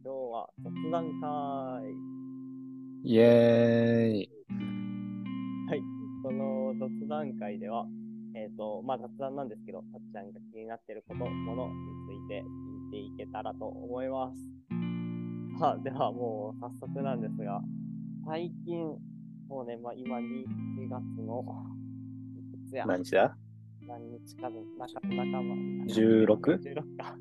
今日は雑談会。イエーイ。はい。この雑談会では、えっ、と、まあ雑談なんですけど、たっちゃんが気になっていること、ものについて聞いていけたらと思います。さあ、ではもう早速なんですが、最近、もうね、まあ今2月の、いくつや？何日だ？何日かの中、中間。16 16か。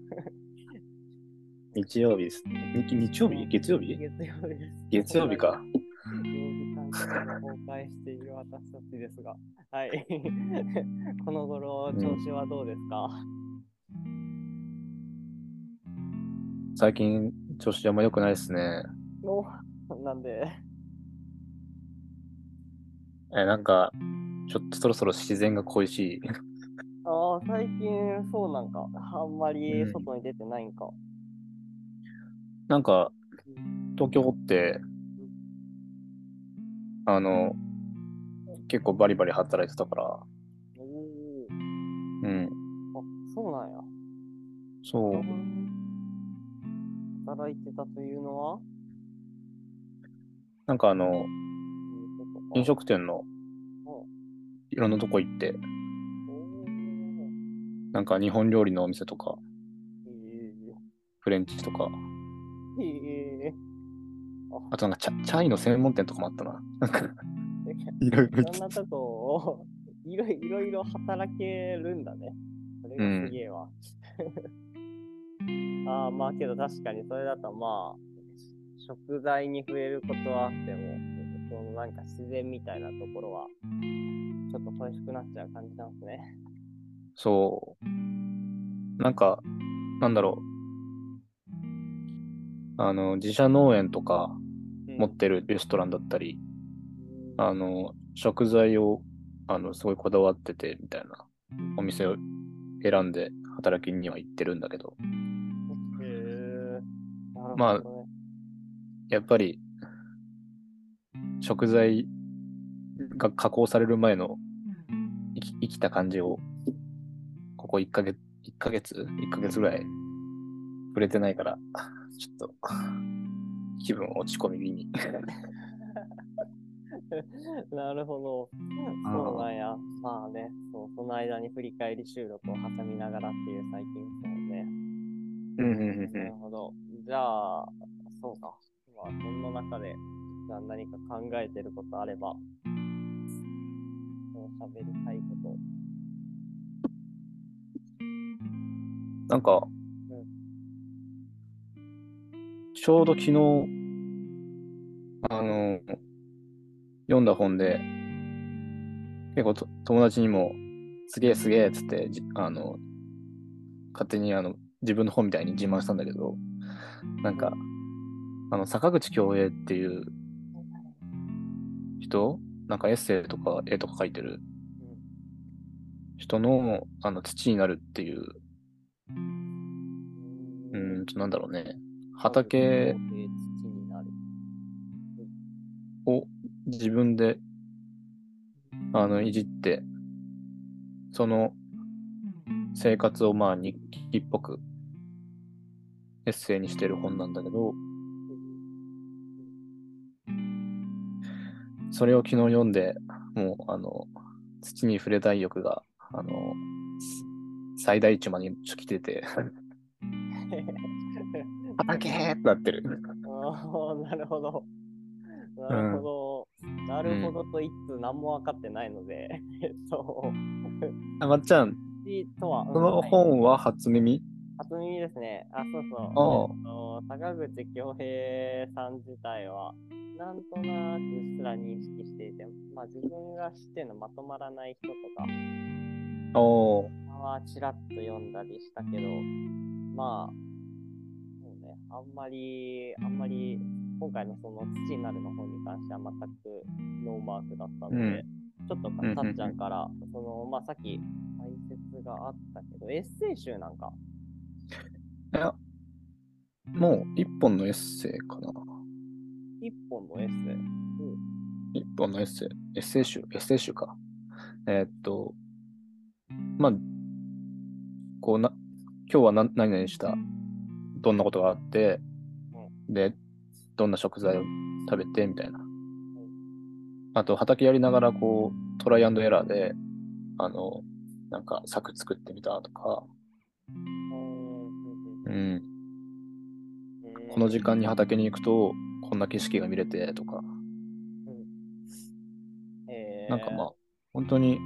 日曜日です。日日曜日？月曜日？月曜日です。月曜日か。曜日感覚が崩壊している私たちですが、はい。この頃、調子はどうですか、最近、調子あんま良くないですね。のなんで、え、なんか、ちょっとそろそろ自然が恋しい。ああ、最近そうなんか、あんまりうん外に出てないんか。なんか、東京って、あの、結構バリバリ働いてたから、おおうん、あ、そうなんや。そう。働いてたというのは？なんかあの、飲食店のおいろんなとこ行って、おなんか日本料理のお店とか、ー。フレンチとか、へえ。へあとなんかチャチャイの専門店とかもあったな。なんか、え。いろいろいろんなとこをいろいろいろ働けるんだね。それがすげえわ。ああ、まあけど確かにそれだとまあ、食材に触れることはあっても、そのなんか自然みたいなところは、ちょっと恋しくなっちゃう感じなんですね。そう。なんか、なんだろう。あの、自社農園とかうん持ってるレストランだったり、うんあの、食材を、あの、すごいこだわってて、みたいなお店を選んで働きには行ってるんだけど。まあやっぱり、食材が加工される前の生き生きた感じを、ここ1ヶ月、1ヶ月 ?1 ヶ月ぐらい触れてないから、ちょっと、気分落ち込み気味。なるほど。そうなんや。まあね、そう、その間に振り返り収録を挟みながらっていう最近ですもんね。うんうんうんなるほど。じゃあ、そうか。まあ、そんな中で、じゃあ何か考えてることあれば、そう喋りたいこと。なんか、ちょうど昨日、あの、読んだ本で、結構友達にも、すげえすげえっつって、あの、勝手にあの自分の本みたいに自慢したんだけど、なんか、あの、坂口恭平っていう人、なんかエッセイとか絵とか書いてる人の、あの、土になるっていう、うーんと、なんだろうね。畑。を自分で、あの、いじって、その生活をまあ日記っぽくエッセイにしてる本なんだけど、それを昨日読んで、もう、あの、土に触れたい欲が、あの、す最大値まで来てて、畑ーってなってる。ああ、なるほど。なるほど。なるほどと言いつつ何も分かってないので、えっと、あまっちゃん、土とは、このはい本は初耳？初耳ですね。あ、そうそう。えっと坂口恭平さん自体は、なんとなくうっすら認識していて、まあ自分が知ってるのまとまらない人とかおー。はちらっと読んだりしたけど、まあ、あんまり、あんまり、今回のその土になるの本に関しては全くノーマークだったので、ちょっとうんうんたっちゃんから、その、まあさっき解説があったけど、エッセイ集なんか、いや、もう一本のエッセイかな。一本のエッセイ？一本のエッセイ、エッセイ集、エッセイ集か。えーっと、まあ、こうな、今日は何何々した、どんなことがあって、うん。で、どんな食材を食べてみたいな。あと、畑やりながら、こう、トライアンドエラーで、あの、なんか柵作ってみたとか、うん。うん、この時間に畑に行くと、こんな景色が見れてとか、えー。なんかまあ、本当に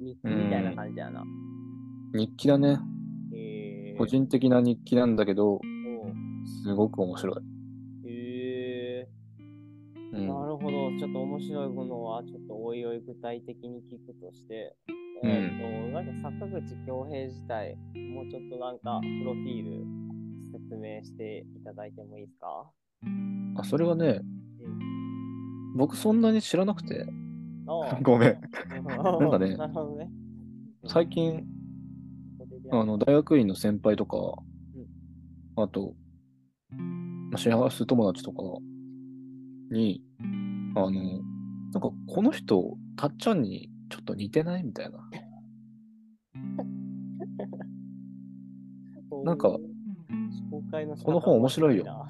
日記みたいな感じやな。日記だね。えー、個人的な日記なんだけど、すごく面白い。えー、うん。なるほど。ちょっと面白いものは、ちょっとおいおい具体的に聞くとして、うん。えっ、と、なんか坂口恭平自体、もうちょっとなんか、プロフィール説明していただいてもいいですか？あ、それはね、僕そんなに知らなくて、ごめん。なんかねね。最近、あの、大学院の先輩とか、あと、まあシェアハウス友達とかに、あの、なんかこの人、たっちゃんにちょっと似てないみたいな。なんか、この本面白いよ。な。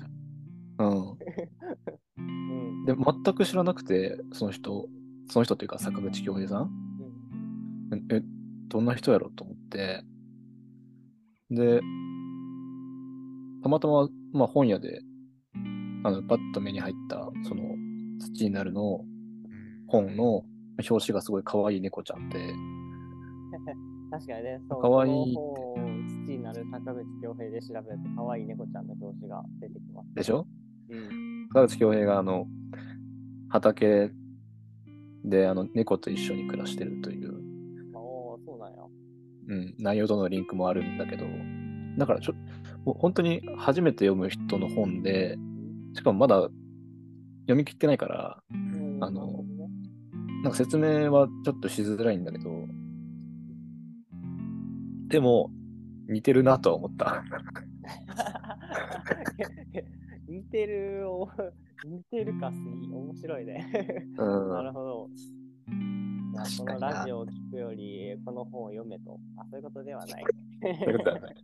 うん。うん。で、全く知らなくて、その人、その人っていうか坂口恭平さん。うん。え、どんな人やろうと思って、で、たまたま、まあ本屋で、あの、パッと目に入った、その、土になるの本の表紙がすごい可愛い猫ちゃんで、確かにね、そう。かわい土になる坂口恭平で調べると、可愛い猫ちゃんの表紙が出てきます。でしょ？うん。坂口恭平があの、畑であの猫と一緒に暮らしてるという。うん、内容とのリンクもあるんだけど、だからちょ、もう本当に初めて読む人の本で、しかもまだ読み切ってないから、うんあのなんか説明はちょっとしづらいんだけど、でも、似てるなとは思った。似てるお、似てるかすぎ、面白いね。うん なるほど。このラジオを聞くより、この本を読めと。あ、そういうことではない。そういうことではない。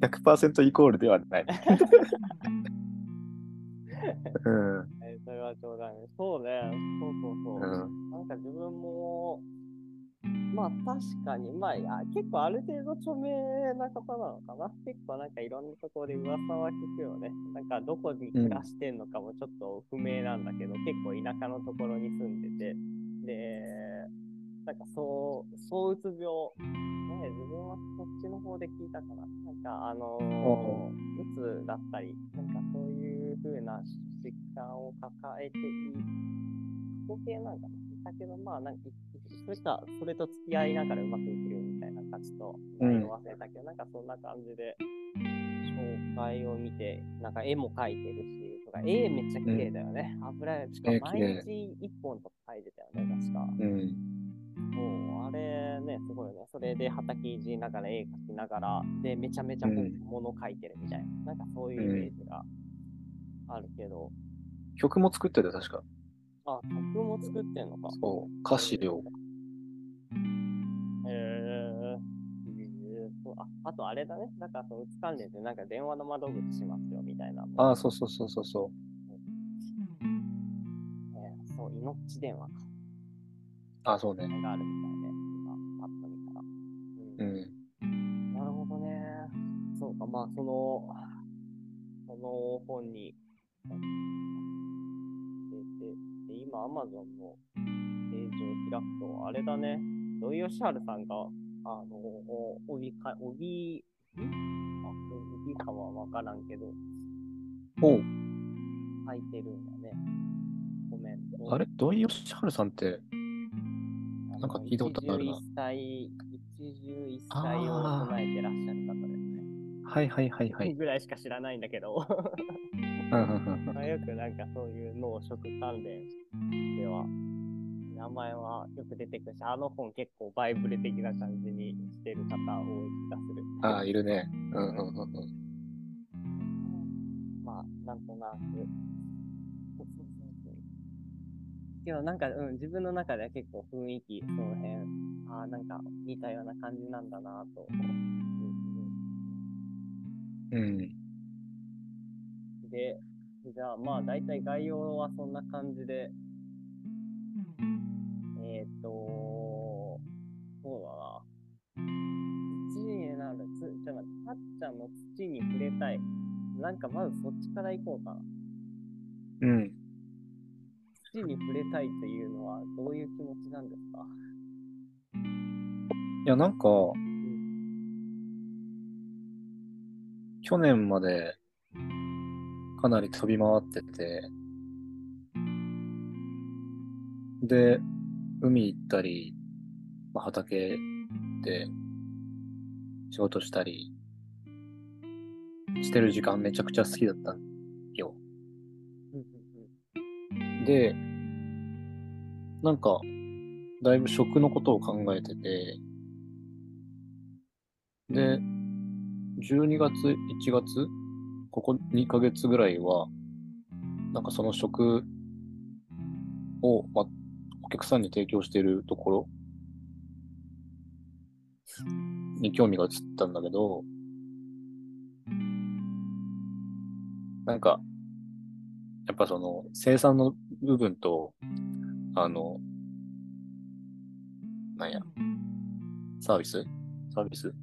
100%イコールではない。うん。えーそれは冗談です。そうね。そうそうそう。うん。なんか自分も、まあ確かに、まあいや、結構ある程度著名な方なのかな。結構なんかいろんなところで噂は聞くよね。なんかどこに暮らしてんのかもちょっと不明なんだけど、結構田舎のところに住んでて、で、なんかそう、躁うつ病、ね、自分はそっちの方で聞いたかな。なんかあのー、うつだったり、なんかそういう風な疾患を抱えている過去形なんかな。だけど、まあ、なんか、それか、それと付き合いながらうまくいけるみたいな感じと、内容忘れたけど、なんかそんな感じで、紹介を見て、なんか絵も描いてるし、か絵めっちゃ綺麗だよね。油絵、しかも毎日一本とか描いてたよね、確か。うん。もう、あれね、すごいよね。それで畑いじりながら絵描きながら、で、めちゃめちゃうん物描いてるみたいな、なんかそういうイメージがあるけど、曲も作ってて、確か。あ、曲も作ってんのか。そう。歌詞を。へえそうああとあれだね。だからそのうつ関連でなんか電話の窓口します。ああ、そうそうそうそうそえーそう、命電話か。う。あそうね。があるみたいで、今、パッと見たら。ううんん。なるほどね。そうか、まあ、その、その本に、で、で、で今、アマゾンのページを開くと、あれだね、土井善晴さんが、あの、お帯か、帯、ん？あ、帯かはわからんけど、おう書いてるんだね。コメント。あれ？土井善晴さんって、なんか聞いたことあるな一汁一菜、一汁一菜を唱えてらっしゃる方ですね。はいはいはいはい。ぐらいしか知らないんだけど。よくなんかそういう農食関連では、名前はよく出てくるし、あの本結構バイブル的な感じにしてる方多い気がする。ああ、いるね。うんうんうんうん。まあ、なんとなく。そうそうそうけどなんか、うん、自分の中では結構雰囲気、その辺、ああ、なんか似たような感じなんだなと。うんうんうん。で、じゃあまあ大体概要はそんな感じで、えっ、と、そうだな。土になる、つ、ちょっと待って、たっちゃんの土に触れたい。なんかまずそっちから行こうかな。うん。土に触れたいというのはどういう気持ちなんですか？いや、なんか、去年までかなり飛び回ってて、で、海行ったり、まあ、畑で仕事したりしてる時間めちゃくちゃ好きだった。んよ。で、なんか、だいぶ食のことを考えてて、で、12月、1月、ここ2ヶ月ぐらいは、なんかその食を、ま、お客さんに提供しているところに興味が移ったんだけど、なんか、やっぱその生産の部分と、あの、なんや、サービス？サービス？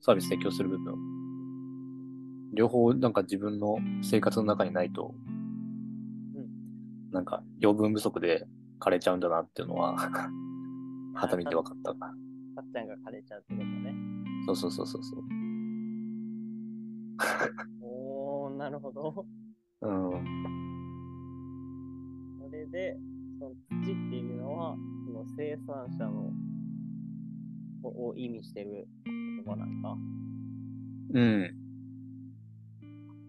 サービス提供する部分。両方なんか自分の生活の中にないと、なんか養分不足で枯れちゃうんだなっていうのは、はた見て分かった。たっちゃんが枯れちゃうってことね。そうそうそうそうそう。なるほど。うん。それで、その土っていうのは、その生産者のをを意味してる言葉なんか？うん。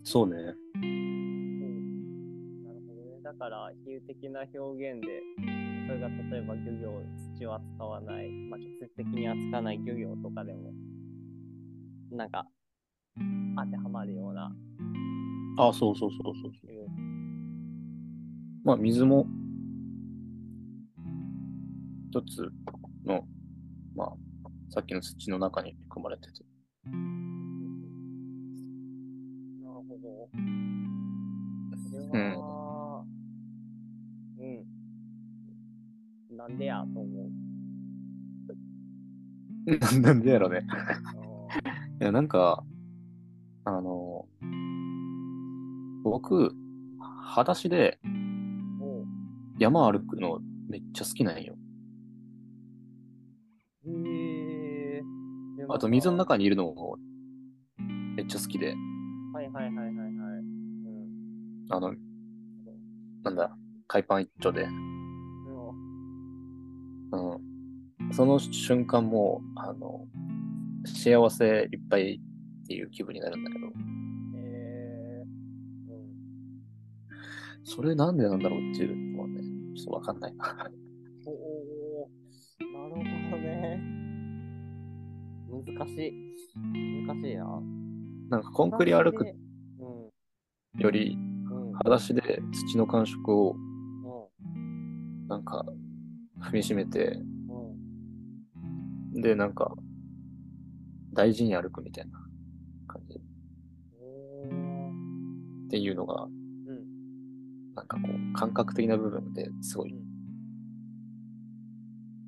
そうね。うん。なるほどね。だから、比喩的な表現で、それが例えば漁業、土を扱わない、まあ、直接的に扱わない漁業とかでも、なんか、当てはまるような、あ、そうそうそうそうそう。まあ、水も、一つの、まあ、さっきの土の中に含まれてて。なるほど。それは、うん。なんでやと思う？なんでやろね。あいや、なんか、あの、僕、裸足で山歩くのめっちゃ好きなんよ。へえ。でもあと、水の中にいるのもめっちゃ好きで、はいはいはいはいはい。うん。あの、なんだ、海パン一丁で、もうん。その瞬間もう、あの、幸せいっぱいっていう気分になるんだけど、それなんでなんだろうっていうのはね、ちょっとわかんないな。おおなるほどね。難しい。難しいな。なんかコンクリ歩く。より、うん。裸足で土の感触をうん。なんか踏みしめて、うん。で、なんか大事に歩くみたいな感じっていうのが、うん。なんかこう感覚的な部分ですごいうん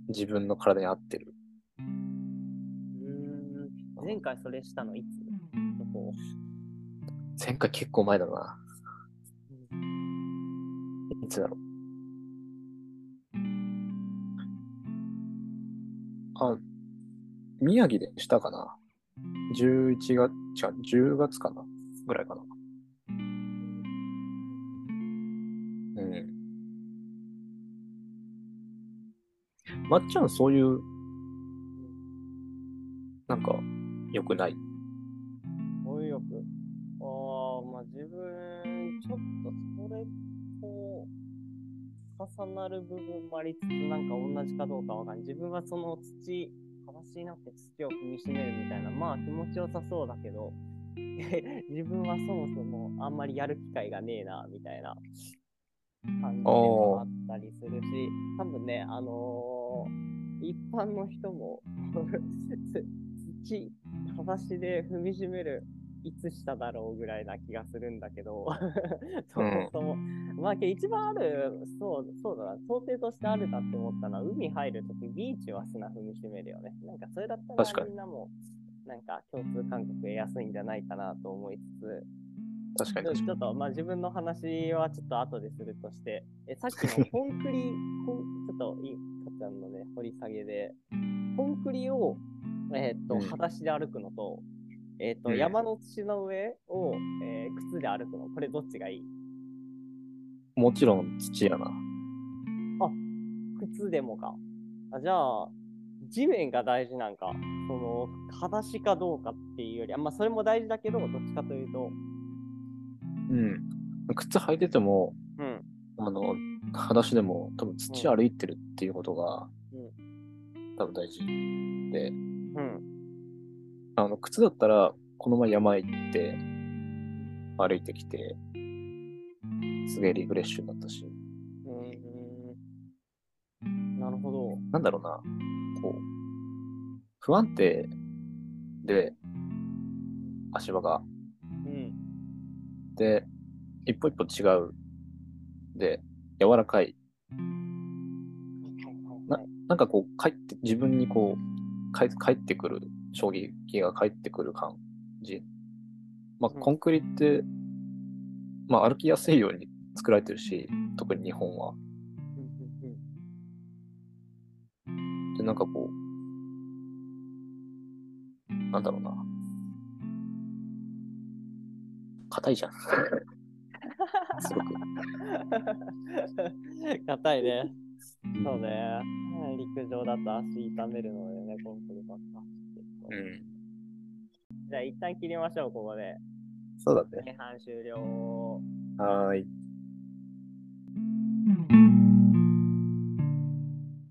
自分の体に合ってる。うーん。前回それしたのいつ？どこ？前回結構前だな。いつだろう。あ、宮城でしたかな ?11 月、違う、10月かな？ぐらいかな。まっちゃん、そういう、なんか、良くない？語彙力。ああ、まあ自分、ちょっとそれと重なる部分もありつつ、なんか同じかどうかわかんない。自分はその土、裸足になって土を踏みしめるみたいな、まあ気持ちよさそうだけど、自分はそもそもあんまりやる機会がねえな、みたいな感じもあったりするし、多分ね、あのー一般の人も 土、裸足で踏みしめる、いつしただろうぐらいな気がするんだけど、そもそも、まあ一番ある、そう、そうだな、想定としてあるなって思ったのは、海入るときビーチは砂踏みしめるよね。なんかそれだったらに。みんなも、なんか共通感覚得やすいんじゃないかなと思いつつ、確かにちょっと、まあ、自分の話はちょっと後でするとして、えさっきのコンクリ、コンちょっとい？ちゃんのね、掘り下げで、コンクリを、えーっと、うん裸足で歩くのと、えーっと、うん山の土の上を、えー靴で歩くの、これどっちがいい？に。もちろん土やな。靴でもか。あじゃあ、地面が大事なんか、その、裸足かどうかっていうより、あまあ、それも大事だけど、どっちかというと、うん。靴履いてても、うん、あの、裸足でも多分土歩いてるっていうことが、多分大事。で、うん、あの、靴だったら、この前山行って、歩いてきて、すげえリフレッシュになったし、うん、なるほど。なんだろうな、こう、不安定で、足場が、うん、で、一歩一歩違う、で、柔らかい、ななんかこう、帰って、自分にこう、帰帰ってくる、衝撃が返ってくる感じ。まあ、うんコンクリって、まあ、歩きやすいように作られてるし、特に日本は。で、なんかこう、なんだろうな。硬いじゃん。すごく。硬いね。そうね。陸上だと足痛めるのでね、コンクリばっかうん。じゃあ一旦切りましょう、ここで。そうだね。前半終了。はーい。